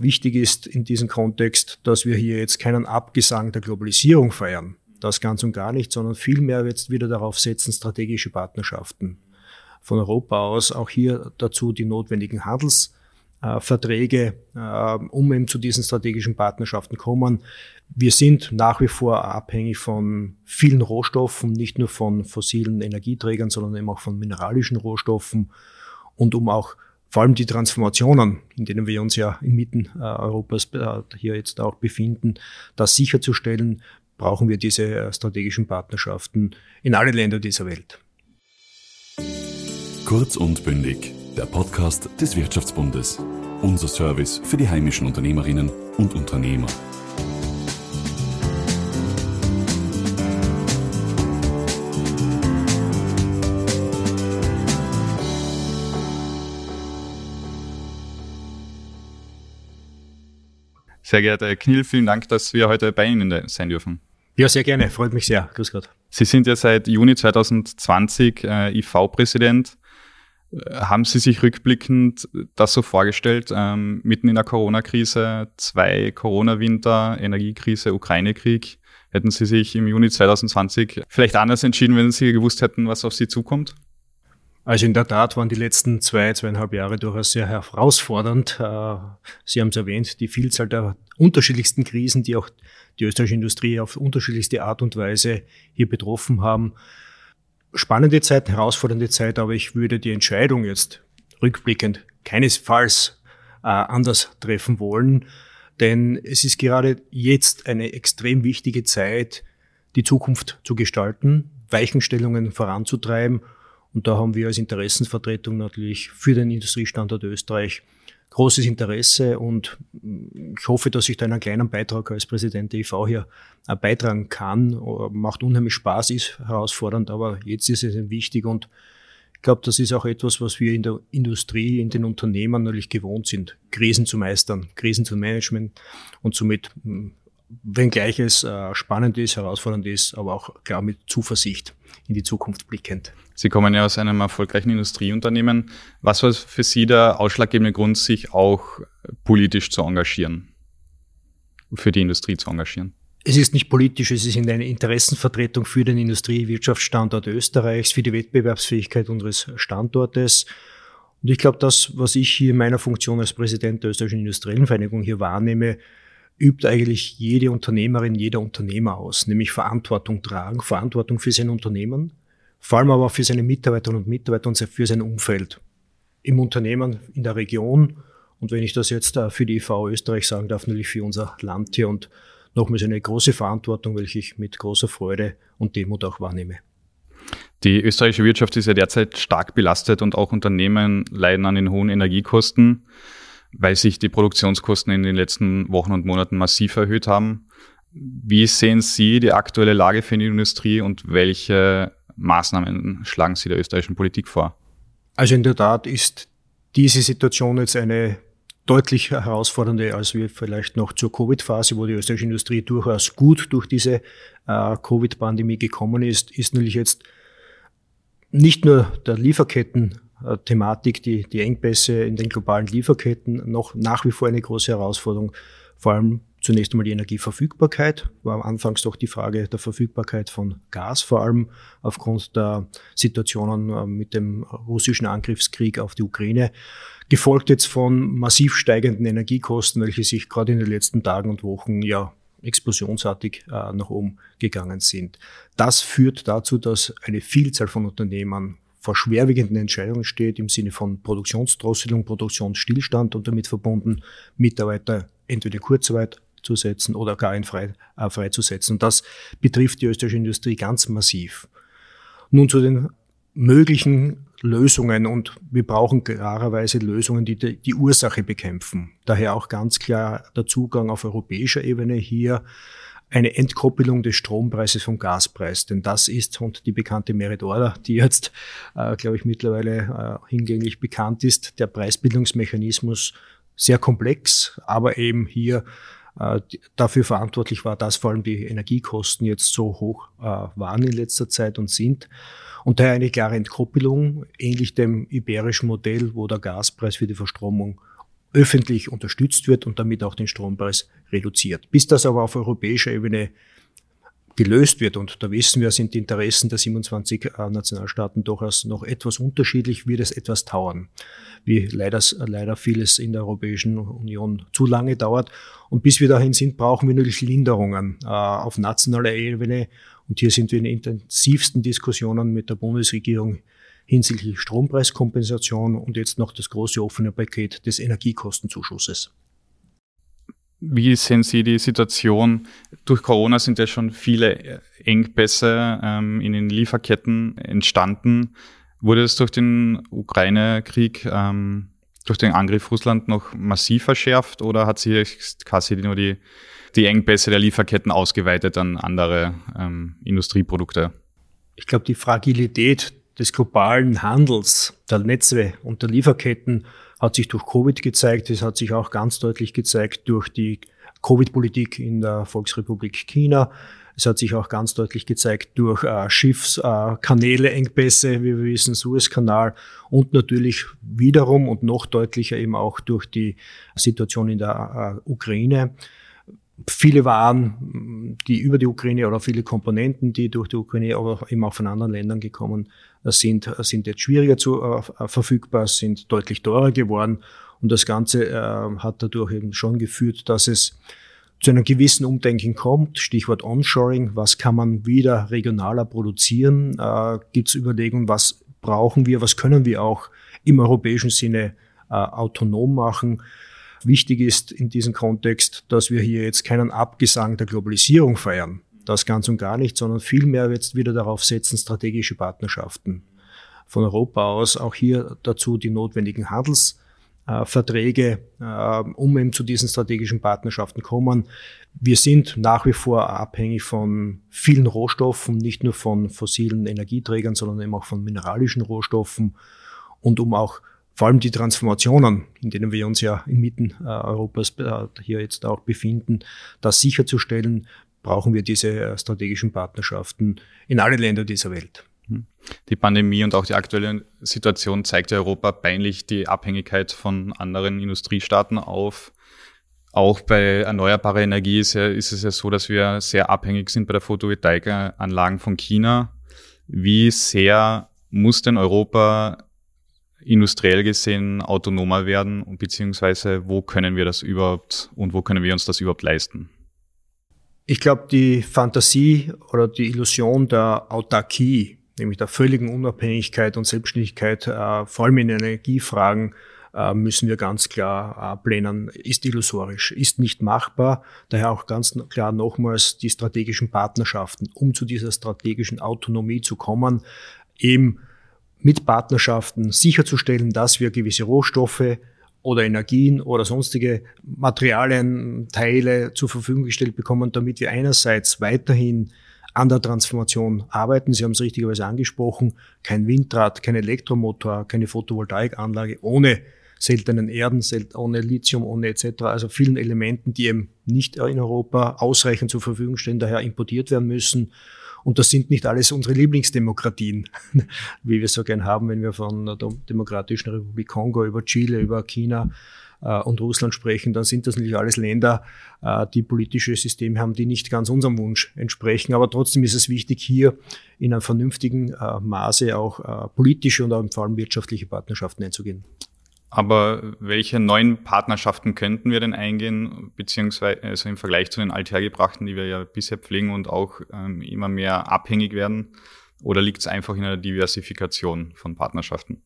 Wichtig ist in diesem Kontext, dass wir hier jetzt keinen Abgesang der Globalisierung feiern. Das ganz und gar nicht, sondern vielmehr jetzt wieder darauf setzen, strategische Partnerschaften von Europa aus auch hier dazu die notwendigen Handelsverträge, äh, um eben zu diesen strategischen Partnerschaften kommen. Wir sind nach wie vor abhängig von vielen Rohstoffen, nicht nur von fossilen Energieträgern, sondern eben auch von mineralischen Rohstoffen und um auch vor allem die Transformationen, in denen wir uns ja inmitten äh, Europas äh, hier jetzt auch befinden, das sicherzustellen, brauchen wir diese äh, strategischen Partnerschaften in alle Länder dieser Welt. Kurz und bündig, der Podcast des Wirtschaftsbundes. Unser Service für die heimischen Unternehmerinnen und Unternehmer. Sehr geehrter Herr Knill, vielen Dank, dass wir heute bei Ihnen sein dürfen. Ja, sehr gerne. Freut mich sehr. Grüß Gott. Sie sind ja seit Juni 2020 äh, IV-Präsident. Äh, haben Sie sich rückblickend das so vorgestellt, ähm, mitten in der Corona-Krise, zwei Corona-Winter, Energiekrise, Ukraine-Krieg? Hätten Sie sich im Juni 2020 vielleicht anders entschieden, wenn Sie gewusst hätten, was auf Sie zukommt? Also in der Tat waren die letzten zwei, zweieinhalb Jahre durchaus sehr herausfordernd. Äh, Sie haben es erwähnt, die Vielzahl der unterschiedlichsten Krisen, die auch die österreichische Industrie auf unterschiedlichste Art und Weise hier betroffen haben. Spannende Zeit, herausfordernde Zeit, aber ich würde die Entscheidung jetzt rückblickend keinesfalls äh, anders treffen wollen, denn es ist gerade jetzt eine extrem wichtige Zeit, die Zukunft zu gestalten, Weichenstellungen voranzutreiben und da haben wir als Interessenvertretung natürlich für den Industriestandort Österreich großes Interesse und ich hoffe, dass ich da einen kleinen Beitrag als Präsident der IV hier beitragen kann. Macht unheimlich Spaß, ist herausfordernd, aber jetzt ist es wichtig und ich glaube, das ist auch etwas, was wir in der Industrie, in den Unternehmen natürlich gewohnt sind, Krisen zu meistern, Krisen zu managen und somit, wenngleich es äh, spannend ist, herausfordernd ist, aber auch klar mit Zuversicht in die Zukunft blickend. Sie kommen ja aus einem erfolgreichen Industrieunternehmen. Was war für Sie der ausschlaggebende Grund, sich auch politisch zu engagieren? Für die Industrie zu engagieren? Es ist nicht politisch, es ist eine Interessenvertretung für den Industrie-Wirtschaftsstandort Österreichs, für die Wettbewerbsfähigkeit unseres Standortes. Und ich glaube, das, was ich hier in meiner Funktion als Präsident der Österreichischen Industriellen Vereinigung hier wahrnehme, übt eigentlich jede Unternehmerin, jeder Unternehmer aus, nämlich Verantwortung tragen, Verantwortung für sein Unternehmen, vor allem aber für seine Mitarbeiterinnen und Mitarbeiter und für sein Umfeld. Im Unternehmen, in der Region. Und wenn ich das jetzt äh, für die IV Österreich sagen darf, natürlich für unser Land hier und nochmals eine große Verantwortung, welche ich mit großer Freude und Demut auch wahrnehme. Die österreichische Wirtschaft ist ja derzeit stark belastet und auch Unternehmen leiden an den hohen Energiekosten, weil sich die Produktionskosten in den letzten Wochen und Monaten massiv erhöht haben. Wie sehen Sie die aktuelle Lage für die Industrie und welche Maßnahmen schlagen Sie der österreichischen Politik vor? Also in der Tat ist diese Situation jetzt eine deutlich herausfordernde als wir vielleicht noch zur Covid-Phase, wo die österreichische Industrie durchaus gut durch diese äh, Covid-Pandemie gekommen ist, ist natürlich jetzt nicht nur der Lieferketten-Thematik, die, die Engpässe in den globalen Lieferketten noch nach wie vor eine große Herausforderung, vor allem Zunächst einmal die Energieverfügbarkeit, war anfangs doch die Frage der Verfügbarkeit von Gas, vor allem aufgrund der Situationen äh, mit dem russischen Angriffskrieg auf die Ukraine, gefolgt jetzt von massiv steigenden Energiekosten, welche sich gerade in den letzten Tagen und Wochen ja explosionsartig äh, nach oben gegangen sind. Das führt dazu, dass eine Vielzahl von Unternehmen vor schwerwiegenden Entscheidungen steht im Sinne von Produktionsdrosselung, Produktionsstillstand und damit verbunden Mitarbeiter entweder Kurzarbeit zu setzen oder gar ein frei, äh, freizusetzen. Und das betrifft die österreichische Industrie ganz massiv. Nun zu den möglichen Lösungen und wir brauchen klarerweise Lösungen, die die Ursache bekämpfen. Daher auch ganz klar der Zugang auf europäischer Ebene hier eine Entkoppelung des Strompreises vom Gaspreis, denn das ist und die bekannte Merit Order, die jetzt, äh, glaube ich, mittlerweile äh, hingänglich bekannt ist, der Preisbildungsmechanismus sehr komplex, aber eben hier äh, dafür verantwortlich war, dass vor allem die Energiekosten jetzt so hoch äh, waren in letzter Zeit und sind. Und daher eine klare Entkoppelung, ähnlich dem iberischen Modell, wo der Gaspreis für die Verstromung öffentlich unterstützt wird und damit auch den Strompreis reduziert. Bis das aber auf europäischer Ebene gelöst wird. Und da wissen wir, sind die Interessen der 27 äh, Nationalstaaten durchaus noch etwas unterschiedlich, wird es etwas dauern, wie leider, leider vieles in der Europäischen Union zu lange dauert. Und bis wir dahin sind, brauchen wir natürlich Linderungen äh, auf nationaler Ebene. Und hier sind wir in intensivsten Diskussionen mit der Bundesregierung hinsichtlich Strompreiskompensation und jetzt noch das große offene Paket des Energiekostenzuschusses. Wie sehen Sie die Situation? Durch Corona sind ja schon viele Engpässe ähm, in den Lieferketten entstanden. Wurde es durch den Ukraine-Krieg, ähm, durch den Angriff Russland noch massiv verschärft oder hat sich quasi nur die, die Engpässe der Lieferketten ausgeweitet an andere ähm, Industrieprodukte? Ich glaube, die Fragilität des globalen Handels, der Netze und der Lieferketten hat sich durch Covid gezeigt. Es hat sich auch ganz deutlich gezeigt durch die Covid-Politik in der Volksrepublik China. Es hat sich auch ganz deutlich gezeigt durch äh, Schiffskanäle, äh, Engpässe, wie wir wissen, Suezkanal und natürlich wiederum und noch deutlicher eben auch durch die Situation in der äh, Ukraine. Viele Waren, die über die Ukraine oder viele Komponenten, die durch die Ukraine, aber eben auch von anderen Ländern gekommen sind, sind jetzt schwieriger zu äh, verfügbar, sind deutlich teurer geworden. Und das Ganze äh, hat dadurch eben schon geführt, dass es zu einem gewissen Umdenken kommt. Stichwort Onshoring. Was kann man wieder regionaler produzieren? Äh, Gibt es Überlegungen, was brauchen wir, was können wir auch im europäischen Sinne äh, autonom machen? Wichtig ist in diesem Kontext, dass wir hier jetzt keinen Abgesang der Globalisierung feiern. Das ganz und gar nicht, sondern vielmehr jetzt wieder darauf setzen, strategische Partnerschaften von Europa aus, auch hier dazu die notwendigen Handelsverträge, äh, um eben zu diesen strategischen Partnerschaften kommen. Wir sind nach wie vor abhängig von vielen Rohstoffen, nicht nur von fossilen Energieträgern, sondern eben auch von mineralischen Rohstoffen. Und um auch vor allem die Transformationen, in denen wir uns ja inmitten äh, Europas äh, hier jetzt auch befinden, das sicherzustellen, brauchen wir diese äh, strategischen Partnerschaften in alle Länder dieser Welt. Hm. Die Pandemie und auch die aktuelle Situation zeigt Europa peinlich die Abhängigkeit von anderen Industriestaaten auf. Auch bei erneuerbarer Energie ist, ja, ist es ja so, dass wir sehr abhängig sind bei der Photovoltaikanlagen von China. Wie sehr muss denn Europa industriell gesehen autonomer werden beziehungsweise wo können wir das überhaupt und wo können wir uns das überhaupt leisten? Ich glaube, die Fantasie oder die Illusion der Autarkie, nämlich der völligen Unabhängigkeit und Selbstständigkeit, äh, vor allem in Energiefragen, äh, müssen wir ganz klar ablehnen, ist illusorisch, ist nicht machbar. Daher auch ganz klar nochmals die strategischen Partnerschaften, um zu dieser strategischen Autonomie zu kommen, eben mit Partnerschaften sicherzustellen, dass wir gewisse Rohstoffe oder Energien oder sonstige Materialien, Teile zur Verfügung gestellt bekommen, damit wir einerseits weiterhin an der Transformation arbeiten. Sie haben es richtigerweise angesprochen. Kein Windrad, kein Elektromotor, keine Photovoltaikanlage ohne seltenen Erden, ohne Lithium, ohne etc. Also vielen Elementen, die eben nicht in Europa ausreichend zur Verfügung stehen, daher importiert werden müssen. Und das sind nicht alles unsere Lieblingsdemokratien, wie wir so gern haben, wenn wir von der Demokratischen Republik Kongo über Chile, über China äh, und Russland sprechen, dann sind das natürlich alles Länder, äh, die politische Systeme haben, die nicht ganz unserem Wunsch entsprechen. Aber trotzdem ist es wichtig, hier in einem vernünftigen äh, Maße auch politische und vor allem wirtschaftliche Partnerschaften einzugehen. Aber welche neuen Partnerschaften könnten wir denn eingehen, beziehungsweise also im Vergleich zu den althergebrachten, die wir ja bisher pflegen und auch ähm, immer mehr abhängig werden? Oder liegt es einfach in einer Diversifikation von Partnerschaften?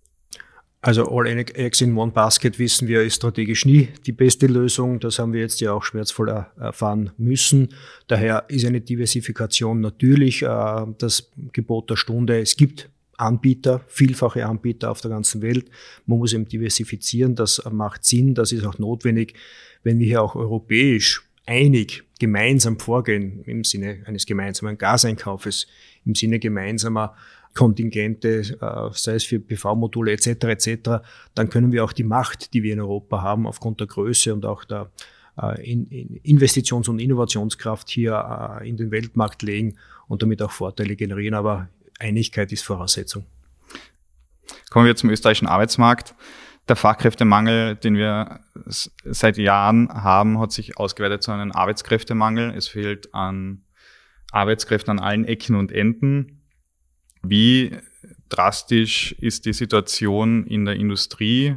Also All Eggs in One Basket wissen wir, ist strategisch nie die beste Lösung. Das haben wir jetzt ja auch schmerzvoll erfahren müssen. Daher ist eine Diversifikation natürlich äh, das Gebot der Stunde. Es gibt Anbieter, vielfache Anbieter auf der ganzen Welt. Man muss eben diversifizieren, das macht Sinn, das ist auch notwendig, wenn wir hier auch europäisch einig gemeinsam vorgehen im Sinne eines gemeinsamen Gaseinkaufes, im Sinne gemeinsamer Kontingente, äh, sei es für PV-Module etc. etc., dann können wir auch die Macht, die wir in Europa haben, aufgrund der Größe und auch der äh, Investitions- und Innovationskraft hier äh, in den Weltmarkt legen und damit auch Vorteile generieren. Aber Einigkeit ist Voraussetzung. Kommen wir zum österreichischen Arbeitsmarkt. Der Fachkräftemangel, den wir seit Jahren haben, hat sich ausgeweitet zu einem Arbeitskräftemangel. Es fehlt an Arbeitskräften an allen Ecken und Enden. Wie drastisch ist die Situation in der Industrie?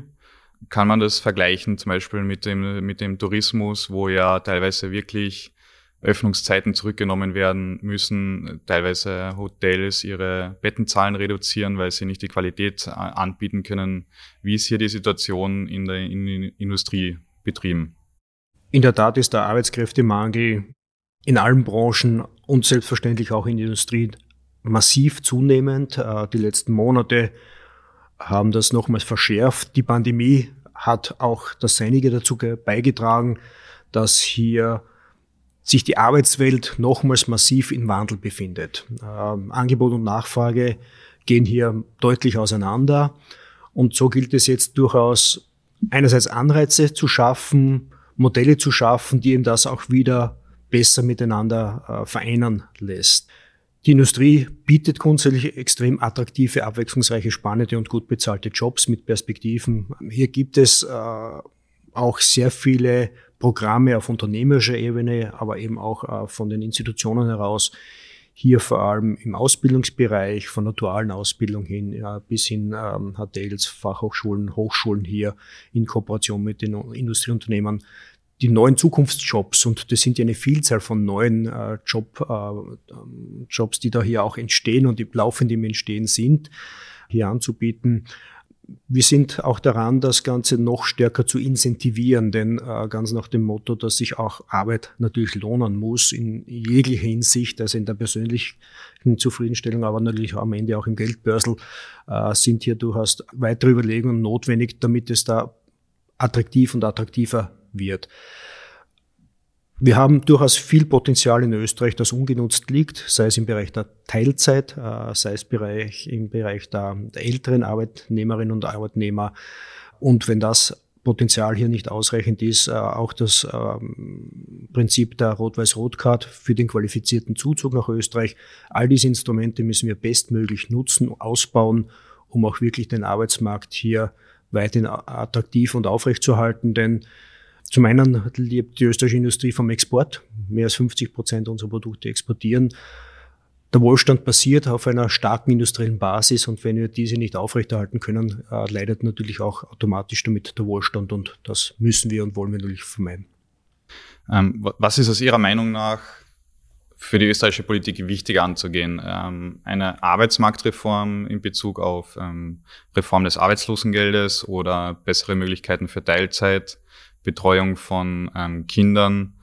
Kann man das vergleichen zum Beispiel mit dem, mit dem Tourismus, wo ja teilweise wirklich Öffnungszeiten zurückgenommen werden müssen, teilweise Hotels ihre Bettenzahlen reduzieren, weil sie nicht die Qualität anbieten können. Wie ist hier die Situation in der in Industriebetrieben? In der Tat ist der Arbeitskräftemangel in allen Branchen und selbstverständlich auch in der Industrie massiv zunehmend. Äh, die letzten Monate haben das nochmals verschärft. Die Pandemie hat auch das Seinige dazu beigetragen, dass hier sich die Arbeitswelt nochmals massiv im Wandel befindet. Ähm, Angebot und Nachfrage gehen hier deutlich auseinander. Und so gilt es jetzt durchaus einerseits Anreize zu schaffen, Modelle zu schaffen, die eben das auch wieder besser miteinander äh, vereinen lässt. Die Industrie bietet grundsätzlich extrem attraktive, abwechslungsreiche, spannende und gut bezahlte Jobs mit Perspektiven. Hier gibt es äh, auch sehr viele Programme auf unternehmerischer Ebene, aber eben auch äh, von den Institutionen heraus. Hier vor allem im Ausbildungsbereich, von der dualen Ausbildung hin ja, bis hin ähm, Hotels, Fachhochschulen, Hochschulen hier in Kooperation mit den Industrieunternehmen die neuen Zukunftsjobs und das sind ja eine Vielzahl von neuen äh, Job, äh, Jobs, die da hier auch entstehen und die laufend im Entstehen sind, hier anzubieten wir sind auch daran, das Ganze noch stärker zu incentivieren, denn äh, ganz nach dem Motto, dass sich auch Arbeit natürlich lohnen muss in jeglicher Hinsicht, also in der persönlichen Zufriedenstellung, aber natürlich am Ende auch im Geldbörsel, äh, sind hier durchaus weitere Überlegungen notwendig, damit es da attraktiv und attraktiver wird. Wir haben durchaus viel Potenzial in Österreich, das ungenutzt liegt, sei es im Bereich der Teilzeit, äh, sei es Bereich, im Bereich der, der älteren Arbeitnehmerinnen und Arbeitnehmer. Und wenn das Potenzial hier nicht ausreichend ist, äh, auch das ähm, Prinzip der Rot-Weiß-Rot-Card für den qualifizierten Zuzug nach Österreich. All diese Instrumente müssen wir bestmöglich nutzen, ausbauen, um auch wirklich den Arbeitsmarkt hier weiterhin attraktiv und aufrechtzuerhalten, denn zum einen lebt die österreichische Industrie vom Export. Mehr als 50 Prozent unserer Produkte exportieren. Der Wohlstand basiert auf einer starken industriellen Basis und wenn wir diese nicht aufrechterhalten können, äh, leidet natürlich auch automatisch damit der Wohlstand und das müssen wir und wollen wir natürlich vermeiden. Ähm, was ist aus Ihrer Meinung nach für die österreichische Politik wichtig anzugehen? Ähm, eine Arbeitsmarktreform in Bezug auf ähm, Reform des Arbeitslosengeldes oder bessere Möglichkeiten für Teilzeit? Betreuung von ähm, Kindern,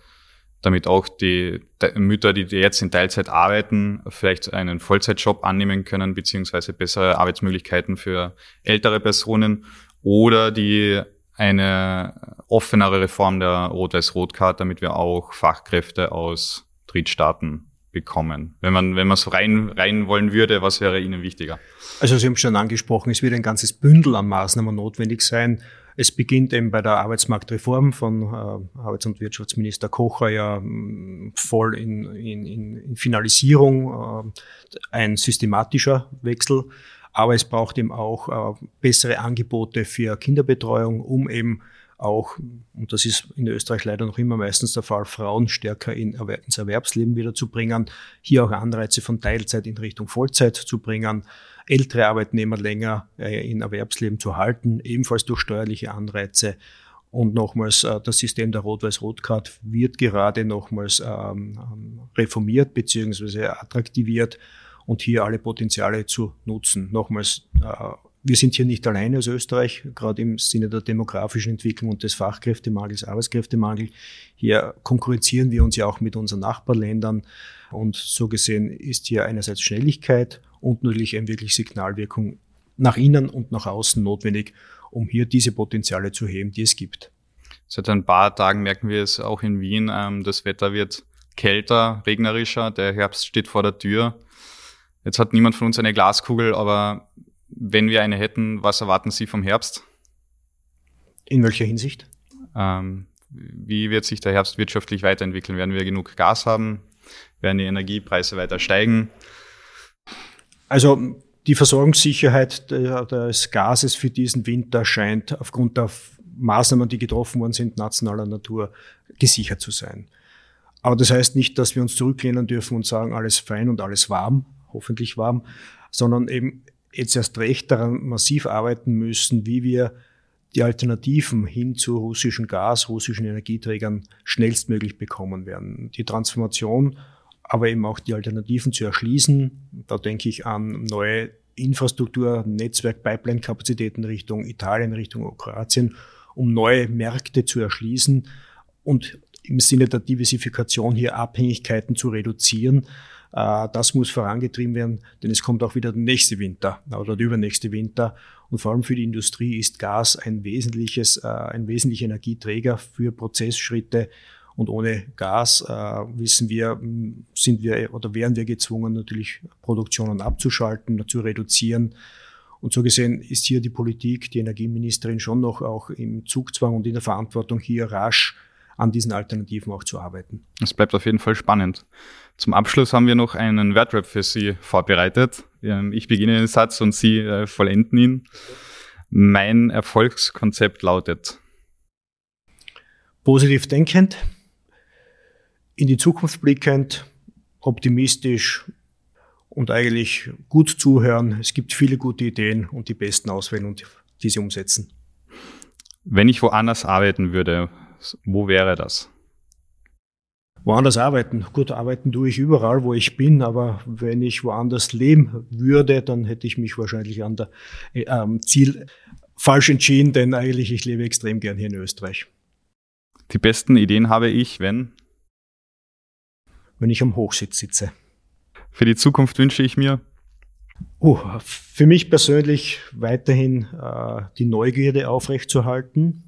damit auch die, Mütter, die jetzt in Teilzeit arbeiten, vielleicht einen Vollzeitjob annehmen können, beziehungsweise bessere Arbeitsmöglichkeiten für ältere Personen oder die eine offenere Reform der Rot-Weiß-Rot-Card, damit wir auch Fachkräfte aus Drittstaaten bekommen. Wenn man, wenn man so rein, rein wollen würde, was wäre Ihnen wichtiger? Also Sie haben schon angesprochen, es wird ein ganzes Bündel an Maßnahmen notwendig sein. Es beginnt eben bei der Arbeitsmarktreform von äh, Arbeits- und Wirtschaftsminister Kocher ja mh, voll in, in, in Finalisierung, äh, ein systematischer Wechsel. Aber es braucht eben auch äh, bessere Angebote für Kinderbetreuung, um eben auch, und das ist in Österreich leider noch immer meistens der Fall, Frauen stärker in, ins Erwerbsleben wieder zu bringen, hier auch Anreize von Teilzeit in Richtung Vollzeit zu bringen ältere Arbeitnehmer länger äh, in Erwerbsleben zu halten, ebenfalls durch steuerliche Anreize. Und nochmals, äh, das System der Rot-Weiß-Rot-Card wird gerade nochmals ähm, reformiert bzw. attraktiviert und hier alle Potenziale zu nutzen. Nochmals, äh, wir sind hier nicht alleine als Österreich, gerade im Sinne der demografischen Entwicklung und des Fachkräftemangels, Arbeitskräftemangel. Hier konkurrenzieren wir uns ja auch mit unseren Nachbarländern. Und so gesehen ist hier einerseits Schnelligkeit und natürlich eine wirklich Signalwirkung nach innen und nach außen notwendig, um hier diese Potenziale zu heben, die es gibt. Seit ein paar Tagen merken wir es auch in Wien. Ähm, das Wetter wird kälter, regnerischer, der Herbst steht vor der Tür. Jetzt hat niemand von uns eine Glaskugel, aber wenn wir eine hätten, was erwarten Sie vom Herbst? In welcher Hinsicht? Ähm, wie wird sich der Herbst wirtschaftlich weiterentwickeln? Werden wir genug Gas haben? Werden die Energiepreise weiter steigen? Also die Versorgungssicherheit des Gases für diesen Winter scheint aufgrund der Maßnahmen, die getroffen worden sind, nationaler Natur, gesichert zu sein. Aber das heißt nicht, dass wir uns zurücklehnen dürfen und sagen, alles fein und alles warm, hoffentlich warm, sondern eben jetzt erst recht daran massiv arbeiten müssen, wie wir die Alternativen hin zu russischen Gas, russischen Energieträgern schnellstmöglich bekommen werden. Die Transformation, aber eben auch die Alternativen zu erschließen. Da denke ich an neue Infrastruktur, Netzwerk, Pipeline-Kapazitäten Richtung Italien, Richtung Kroatien, um neue Märkte zu erschließen und im Sinne der Diversifikation hier Abhängigkeiten zu reduzieren. Äh, das muss vorangetrieben werden, denn es kommt auch wieder der nächste Winter oder der übernächste Winter. Und vor allem für die Industrie ist Gas ein wesentliches, äh, ein wesentlicher Energieträger für Prozessschritte. Und ohne Gas äh, wissen wir, sind wir oder wären wir gezwungen, natürlich Produktionen abzuschalten, zu reduzieren. Und so gesehen ist hier die Politik, die Energieministerin schon noch auch im Zugzwang und in der Verantwortung, hier rasch an diesen Alternativen auch zu arbeiten. Es bleibt auf jeden Fall spannend. Zum Abschluss haben wir noch einen Wertrap für Sie vorbereitet. Ähm, ich beginne den Satz und Sie äh, vollenden ihn. Mein Erfolgskonzept lautet. Positiv denkend, in die Zukunft blickend, optimistisch und eigentlich gut zuhören. Es gibt viele gute Ideen und die besten auswählen und diese umsetzen. Wenn ich woanders arbeiten würde, wo wäre das? Woanders arbeiten. Gut, arbeiten tue ich überall, wo ich bin, aber wenn ich woanders leben würde, dann hätte ich mich wahrscheinlich an der äh, Ziel falsch entschieden, denn eigentlich ich lebe extrem gern hier in Österreich. Die besten Ideen habe ich, wenn? Wenn ich am Hochsitz sitze. Für die Zukunft wünsche ich mir? Uh, für mich persönlich weiterhin äh, die Neugierde aufrechtzuerhalten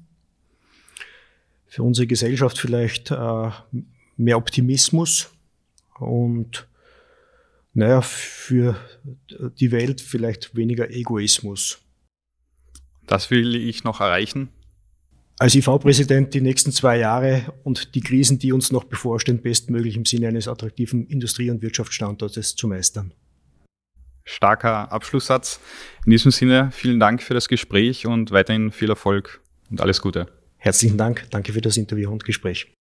für unsere Gesellschaft vielleicht äh, mehr Optimismus und naja, für die Welt vielleicht weniger Egoismus. Das will ich noch erreichen. Als IV-Präsident die nächsten zwei Jahre und die Krisen, die uns noch bevorstehen, bestmöglich im Sinne eines attraktiven Industrie- und Wirtschaftsstandortes zu meistern. Starker Abschlusssatz. In diesem Sinne vielen Dank für das Gespräch und weiterhin viel Erfolg und alles Gute. Herzlichen Dank. Danke für das Interview und Gespräch.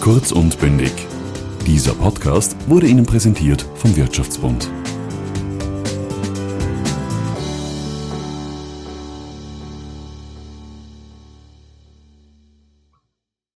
Kurz und bündig. Dieser Podcast wurde Ihnen präsentiert vom Wirtschaftsbund.